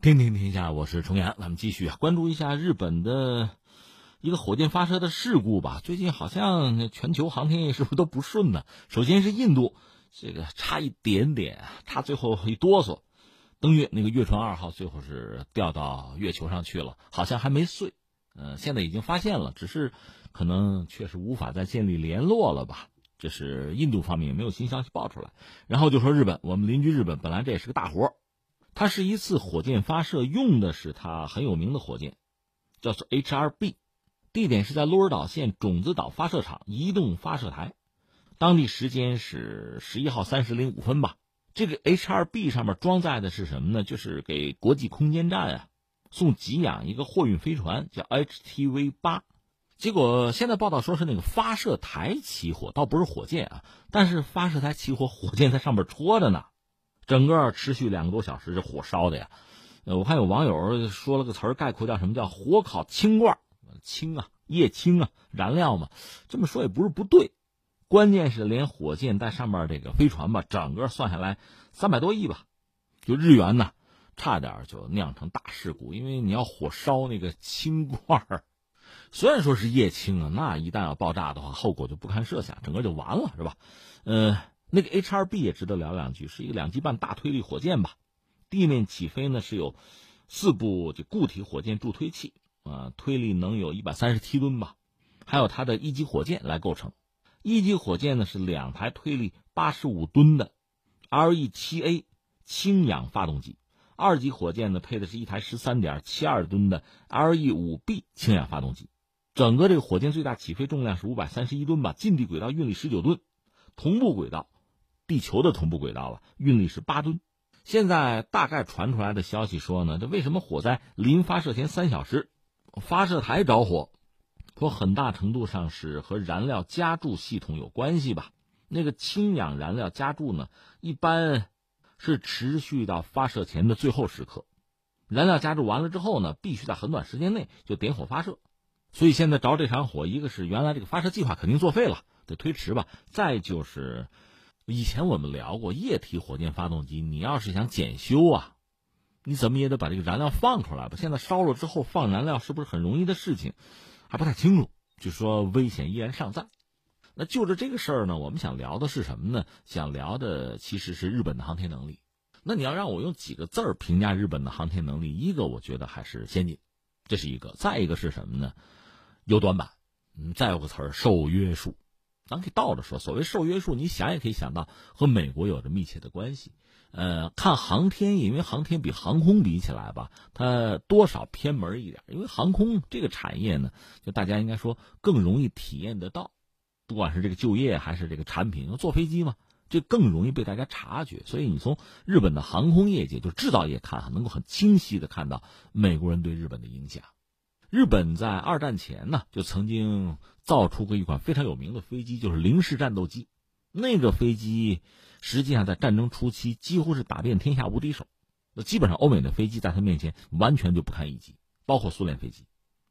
听听天下，我是重阳。咱们继续啊，关注一下日本的一个火箭发射的事故吧。最近好像全球航天业是不是都不顺呢？首先是印度，这个差一点点，差最后一哆嗦，登月那个月船二号最后是掉到月球上去了，好像还没碎。呃，现在已经发现了，只是可能确实无法再建立联络了吧。这是印度方面也没有新消息爆出来。然后就说日本，我们邻居日本本来这也是个大活。它是一次火箭发射，用的是它很有名的火箭，叫做 HRB，地点是在鹿儿岛县种子岛发射场移动发射台，当地时间是十一号三时零五分吧。这个 HRB 上面装载的是什么呢？就是给国际空间站啊送给养一个货运飞船，叫 HTV 八。结果现在报道说是那个发射台起火，倒不是火箭啊，但是发射台起火，火箭在上面戳着呢。整个持续两个多小时，这火烧的呀！呃，我看有网友说了个词儿概括，叫什么叫“火烤氢罐”？氢啊，液氢啊，燃料嘛。这么说也不是不对，关键是连火箭带上面这个飞船吧，整个算下来三百多亿吧，就日元呢，差点就酿成大事故。因为你要火烧那个氢罐儿，虽然说是液氢啊，那一旦要爆炸的话，后果就不堪设想，整个就完了，是吧？呃。那个 HRB 也值得聊两句，是一个两级半大推力火箭吧？地面起飞呢是有四部这固体火箭助推器啊，推力能有一百三十吨吧？还有它的一级火箭来构成。一级火箭呢是两台推力八十五吨的 LE-7A 氢氧发动机，二级火箭呢配的是一台十三点七二吨的 LE-5B 氢氧发动机。整个这个火箭最大起飞重量是五百三十一吨吧？近地轨道运力十九吨，同步轨道。地球的同步轨道了，运力是八吨。现在大概传出来的消息说呢，这为什么火灾临发射前三小时，发射台着火？说很大程度上是和燃料加注系统有关系吧？那个氢氧燃料加注呢，一般是持续到发射前的最后时刻，燃料加注完了之后呢，必须在很短时间内就点火发射。所以现在着这场火，一个是原来这个发射计划肯定作废了，得推迟吧；再就是。以前我们聊过液体火箭发动机，你要是想检修啊，你怎么也得把这个燃料放出来吧？现在烧了之后放燃料是不是很容易的事情？还不太清楚，就说危险依然尚在。那就着这个事儿呢，我们想聊的是什么呢？想聊的其实是日本的航天能力。那你要让我用几个字儿评价日本的航天能力，一个我觉得还是先进，这是一个；再一个是什么呢？有短板，嗯，再有个词儿受约束。咱可以倒着说，所谓受约束，你想也可以想到和美国有着密切的关系。呃，看航天，因为航天比航空比起来吧，它多少偏门一点。因为航空这个产业呢，就大家应该说更容易体验得到，不管是这个就业还是这个产品，坐飞机嘛，这更容易被大家察觉。所以你从日本的航空业界，就制造业看，能够很清晰的看到美国人对日本的影响。日本在二战前呢，就曾经造出过一款非常有名的飞机，就是零式战斗机。那个飞机实际上在战争初期几乎是打遍天下无敌手，那基本上欧美的飞机在它面前完全就不堪一击，包括苏联飞机。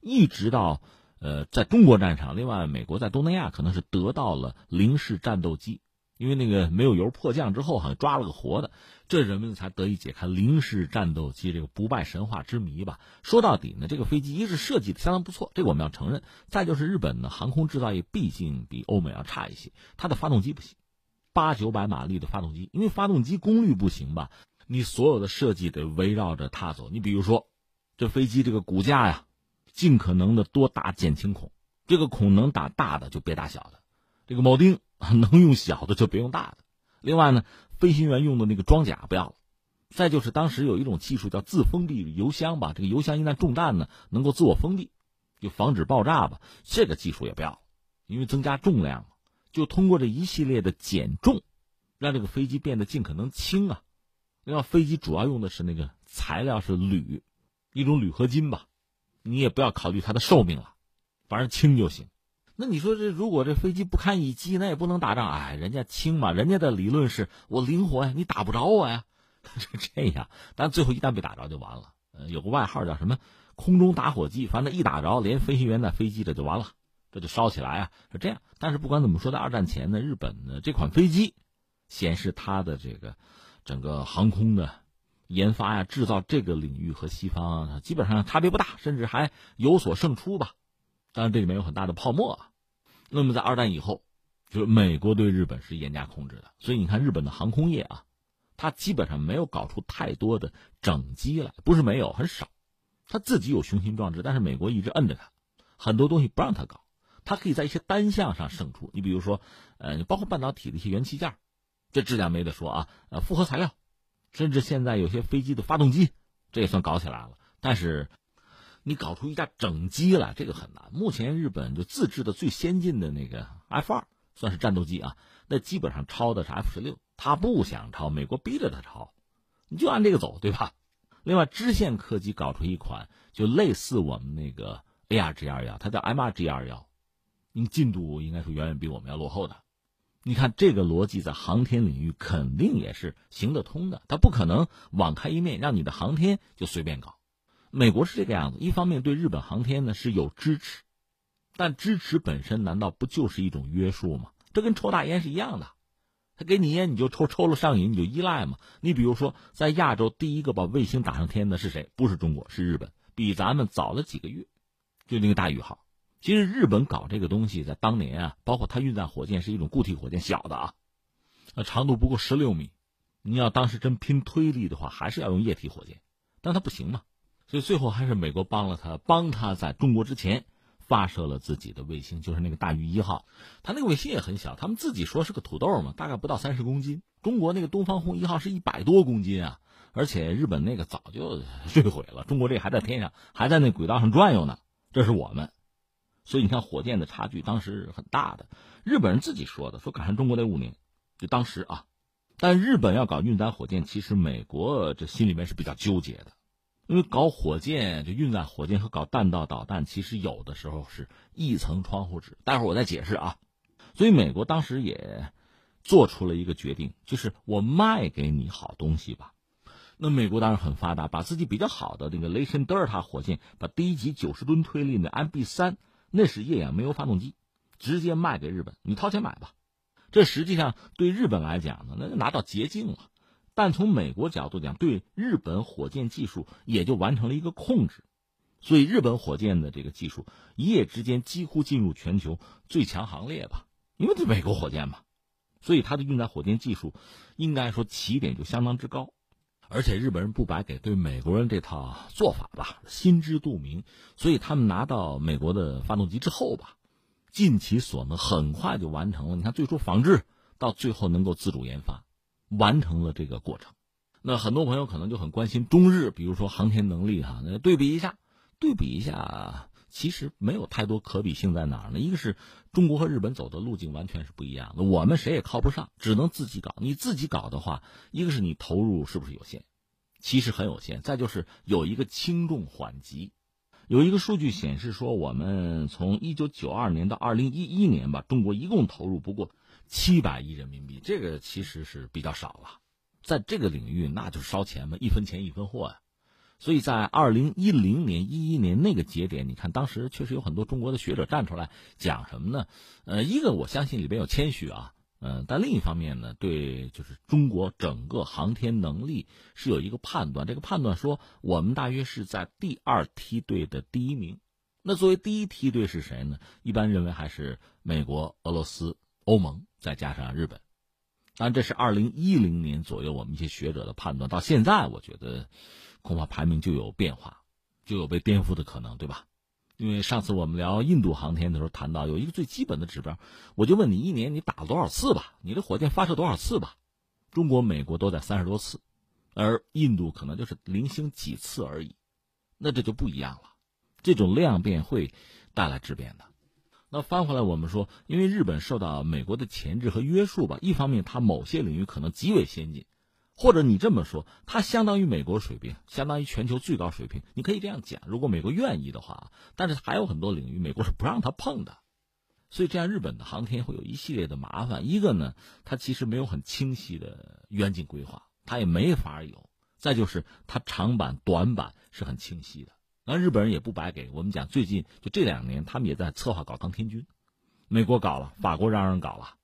一直到呃在中国战场，另外美国在东南亚可能是得到了零式战斗机。因为那个没有油迫降之后，好像抓了个活的，这人们才得以解开零式战斗机这个不败神话之谜吧。说到底呢，这个飞机一是设计的相当不错，这个我们要承认；再就是日本的航空制造业毕竟比欧美要差一些，它的发动机不行，八九百马力的发动机，因为发动机功率不行吧，你所有的设计得围绕着它走。你比如说，这飞机这个骨架呀，尽可能的多打减轻孔，这个孔能打大的就别打小的，这个铆钉。能用小的就别用大的。另外呢，飞行员用的那个装甲不要了。再就是当时有一种技术叫自封闭油箱吧，这个油箱一旦中弹呢，能够自我封闭，就防止爆炸吧。这个技术也不要了，因为增加重量嘛。就通过这一系列的减重，让这个飞机变得尽可能轻啊。另外，飞机主要用的是那个材料是铝，一种铝合金吧。你也不要考虑它的寿命了，反正轻就行。那你说这如果这飞机不堪一击，那也不能打仗。哎，人家轻嘛，人家的理论是我灵活呀，你打不着我呀，是这样。但最后一旦被打着就完了。呃，有个外号叫什么“空中打火机”，反正一打着，连飞行员、那飞机这就完了，这就烧起来啊，是这样。但是不管怎么说，在二战前呢，日本的这款飞机显示它的这个整个航空的研发呀、制造这个领域和西方基本上差别不大，甚至还有所胜出吧。当然，这里面有很大的泡沫啊。那么在二战以后，就是美国对日本是严加控制的，所以你看日本的航空业啊，它基本上没有搞出太多的整机来，不是没有，很少。他自己有雄心壮志，但是美国一直摁着他，很多东西不让他搞。他可以在一些单项上胜出，你比如说，呃，包括半导体的一些元器件，这质量没得说啊。呃，复合材料，甚至现在有些飞机的发动机，这也算搞起来了。但是，你搞出一架整机来，这个很难。目前日本就自制的最先进的那个 F 二，算是战斗机啊，那基本上抄的是 F 十六。他不想抄，美国逼着他抄，你就按这个走，对吧？另外，支线客机搞出一款就类似我们那个 ARG 二幺，它叫 MRG 二幺。你进度应该是远远比我们要落后的，你看这个逻辑在航天领域肯定也是行得通的，它不可能网开一面，让你的航天就随便搞。美国是这个样子，一方面对日本航天呢是有支持，但支持本身难道不就是一种约束吗？这跟抽大烟是一样的，他给你烟你就抽，抽了上瘾你就依赖嘛。你比如说在亚洲第一个把卫星打上天的是谁？不是中国，是日本，比咱们早了几个月，就那个大宇号。其实日本搞这个东西，在当年啊，包括它运载火箭是一种固体火箭，小的啊，那长度不过十六米。你要当时真拼推力的话，还是要用液体火箭，但它不行嘛，所以最后还是美国帮了他，帮他在中国之前发射了自己的卫星，就是那个大玉一号。他那个卫星也很小，他们自己说是个土豆嘛，大概不到三十公斤。中国那个东方红一号是一百多公斤啊，而且日本那个早就坠毁了，中国这还在天上，还在那轨道上转悠呢。这是我们。所以你看，火箭的差距当时很大的。日本人自己说的，说赶上中国那五年，就当时啊。但日本要搞运载火箭，其实美国这心里面是比较纠结的，因为搞火箭，就运载火箭和搞弹道导弹，其实有的时候是一层窗户纸。待会儿我再解释啊。所以美国当时也做出了一个决定，就是我卖给你好东西吧。那美国当然很发达，把自己比较好的那个雷神德尔塔火箭，把第一级九十吨推力的 MB 三。那是液氧煤油发动机，直接卖给日本，你掏钱买吧。这实际上对日本来讲呢，那就拿到捷径了。但从美国角度讲，对日本火箭技术也就完成了一个控制。所以日本火箭的这个技术一夜之间几乎进入全球最强行列吧，因为这美国火箭嘛，所以它的运载火箭技术应该说起点就相当之高。而且日本人不白给，对美国人这套做法吧心知肚明，所以他们拿到美国的发动机之后吧，尽其所能，很快就完成了。你看，最初仿制，到最后能够自主研发，完成了这个过程。那很多朋友可能就很关心中日，比如说航天能力哈，那对比一下，对比一下。其实没有太多可比性在哪儿呢？一个是中国和日本走的路径完全是不一样的，我们谁也靠不上，只能自己搞。你自己搞的话，一个是你投入是不是有限？其实很有限。再就是有一个轻重缓急，有一个数据显示说，我们从一九九二年到二零一一年吧，中国一共投入不过七百亿人民币，这个其实是比较少了。在这个领域，那就是烧钱嘛，一分钱一分货呀。所以在二零一零年、一一年那个节点，你看当时确实有很多中国的学者站出来讲什么呢？呃，一个我相信里边有谦虚啊，嗯，但另一方面呢，对就是中国整个航天能力是有一个判断。这个判断说，我们大约是在第二梯队的第一名。那作为第一梯队是谁呢？一般认为还是美国、俄罗斯、欧盟，再加上日本。但，这是二零一零年左右我们一些学者的判断。到现在，我觉得。恐怕排名就有变化，就有被颠覆的可能，对吧？因为上次我们聊印度航天的时候谈到有一个最基本的指标，我就问你一年你打了多少次吧？你的火箭发射多少次吧？中国、美国都在三十多次，而印度可能就是零星几次而已，那这就不一样了。这种量变会带来质变的。那翻回来我们说，因为日本受到美国的钳制和约束吧，一方面它某些领域可能极为先进。或者你这么说，它相当于美国水平，相当于全球最高水平，你可以这样讲。如果美国愿意的话，但是还有很多领域，美国是不让他碰的，所以这样日本的航天会有一系列的麻烦。一个呢，它其实没有很清晰的远景规划，它也没法有；再就是它长板短板是很清晰的。那日本人也不白给我们讲，最近就这两年，他们也在策划搞航天军，美国搞了，法国让人搞了，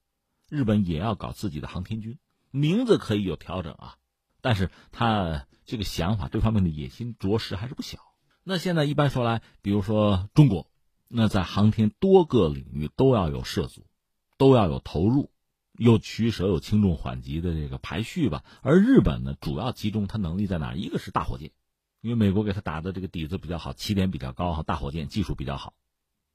日本也要搞自己的航天军。名字可以有调整啊，但是他这个想法这方面的野心着实还是不小。那现在一般说来，比如说中国，那在航天多个领域都要有涉足，都要有投入，有取舍，有轻重缓急的这个排序吧。而日本呢，主要集中它能力在哪？一个是大火箭，因为美国给他打的这个底子比较好，起点比较高哈，大火箭技术比较好。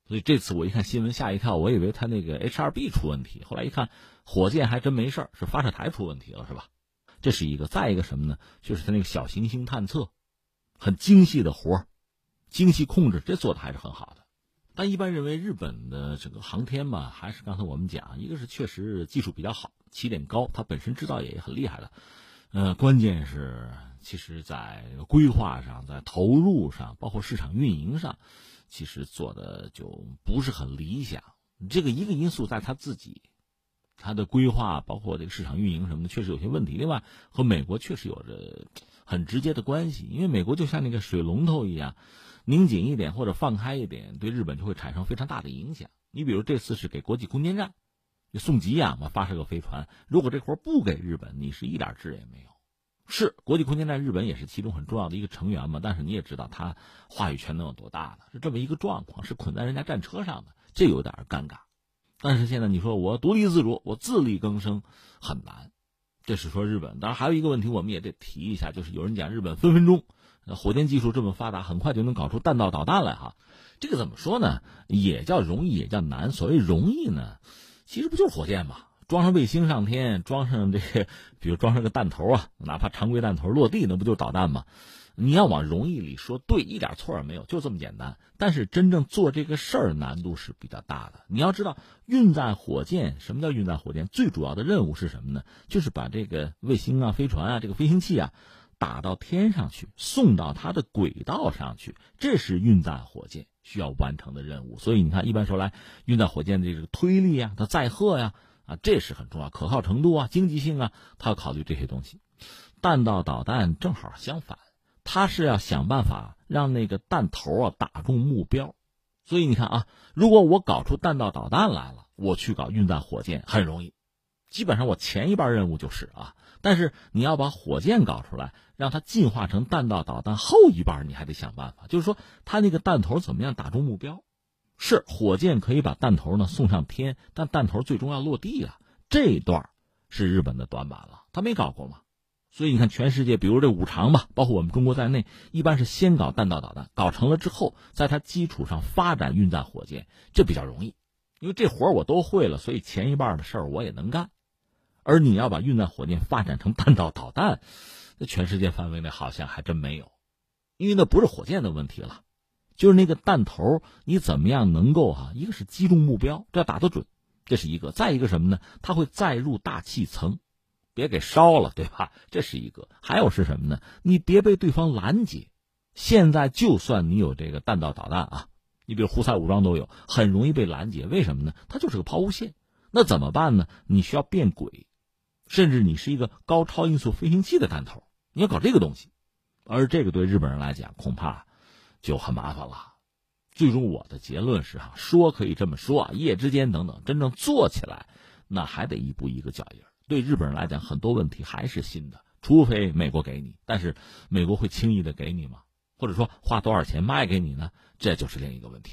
所以这次我一看新闻吓一跳，我以为他那个 H2B 出问题，后来一看火箭还真没事儿是发射台出问题了，是吧？这是一个。再一个什么呢？就是他那个小行星探测，很精细的活儿精细控制，这做的还是很好的。但一般认为日本的整个航天嘛，还是刚才我们讲，一个是确实技术比较好，起点高，它本身制造业也很厉害的。呃，关键是其实在规划上、在投入上，包括市场运营上。其实做的就不是很理想，这个一个因素在他自己，他的规划包括这个市场运营什么的确实有些问题。另外和美国确实有着很直接的关系，因为美国就像那个水龙头一样，拧紧一点或者放开一点，对日本就会产生非常大的影响。你比如这次是给国际空间站送给养嘛，发射个飞船，如果这活不给日本，你是一点治也没有。是国际空间站，日本也是其中很重要的一个成员嘛。但是你也知道，他话语权能有多大呢？是这么一个状况，是捆在人家战车上的，这有点尴尬。但是现在你说我独立自主，我自力更生很难。这是说日本。当然还有一个问题，我们也得提一下，就是有人讲日本分分钟，火箭技术这么发达，很快就能搞出弹道导弹来哈。这个怎么说呢？也叫容易，也叫难。所谓容易呢，其实不就是火箭吗？装上卫星上天，装上这个，比如装上个弹头啊，哪怕常规弹头落地，那不就是导弹吗？你要往容易里说，对，一点错也没有，就这么简单。但是真正做这个事儿难度是比较大的。你要知道，运载火箭，什么叫运载火箭？最主要的任务是什么呢？就是把这个卫星啊、飞船啊、这个飞行器啊，打到天上去，送到它的轨道上去，这是运载火箭需要完成的任务。所以你看，一般说来，运载火箭的这个推力啊、它载荷呀。啊，这是很重要，可靠程度啊，经济性啊，他要考虑这些东西。弹道导弹正好相反，他是要想办法让那个弹头啊打中目标。所以你看啊，如果我搞出弹道导弹来了，我去搞运载火箭很容易，基本上我前一半任务就是啊。但是你要把火箭搞出来，让它进化成弹道导弹，后一半你还得想办法，就是说它那个弹头怎么样打中目标。是火箭可以把弹头呢送上天，但弹头最终要落地啊，这一段是日本的短板了，他没搞过嘛。所以你看，全世界，比如这五常吧，包括我们中国在内，一般是先搞弹道导弹，搞成了之后，在它基础上发展运载火箭，这比较容易，因为这活我都会了，所以前一半的事儿我也能干。而你要把运载火箭发展成弹道导弹，那全世界范围内好像还真没有，因为那不是火箭的问题了。就是那个弹头，你怎么样能够哈？一个是击中目标，这要打得准，这是一个；再一个什么呢？它会载入大气层，别给烧了，对吧？这是一个。还有是什么呢？你别被对方拦截。现在就算你有这个弹道导弹啊，你比如胡塞武装都有，很容易被拦截。为什么呢？它就是个抛物线。那怎么办呢？你需要变轨，甚至你是一个高超音速飞行器的弹头，你要搞这个东西。而这个对日本人来讲，恐怕。就很麻烦了，最终我的结论是哈，说可以这么说啊，一夜之间等等，真正做起来，那还得一步一个脚印。对日本人来讲，很多问题还是新的，除非美国给你，但是美国会轻易的给你吗？或者说花多少钱卖给你呢？这就是另一个问题。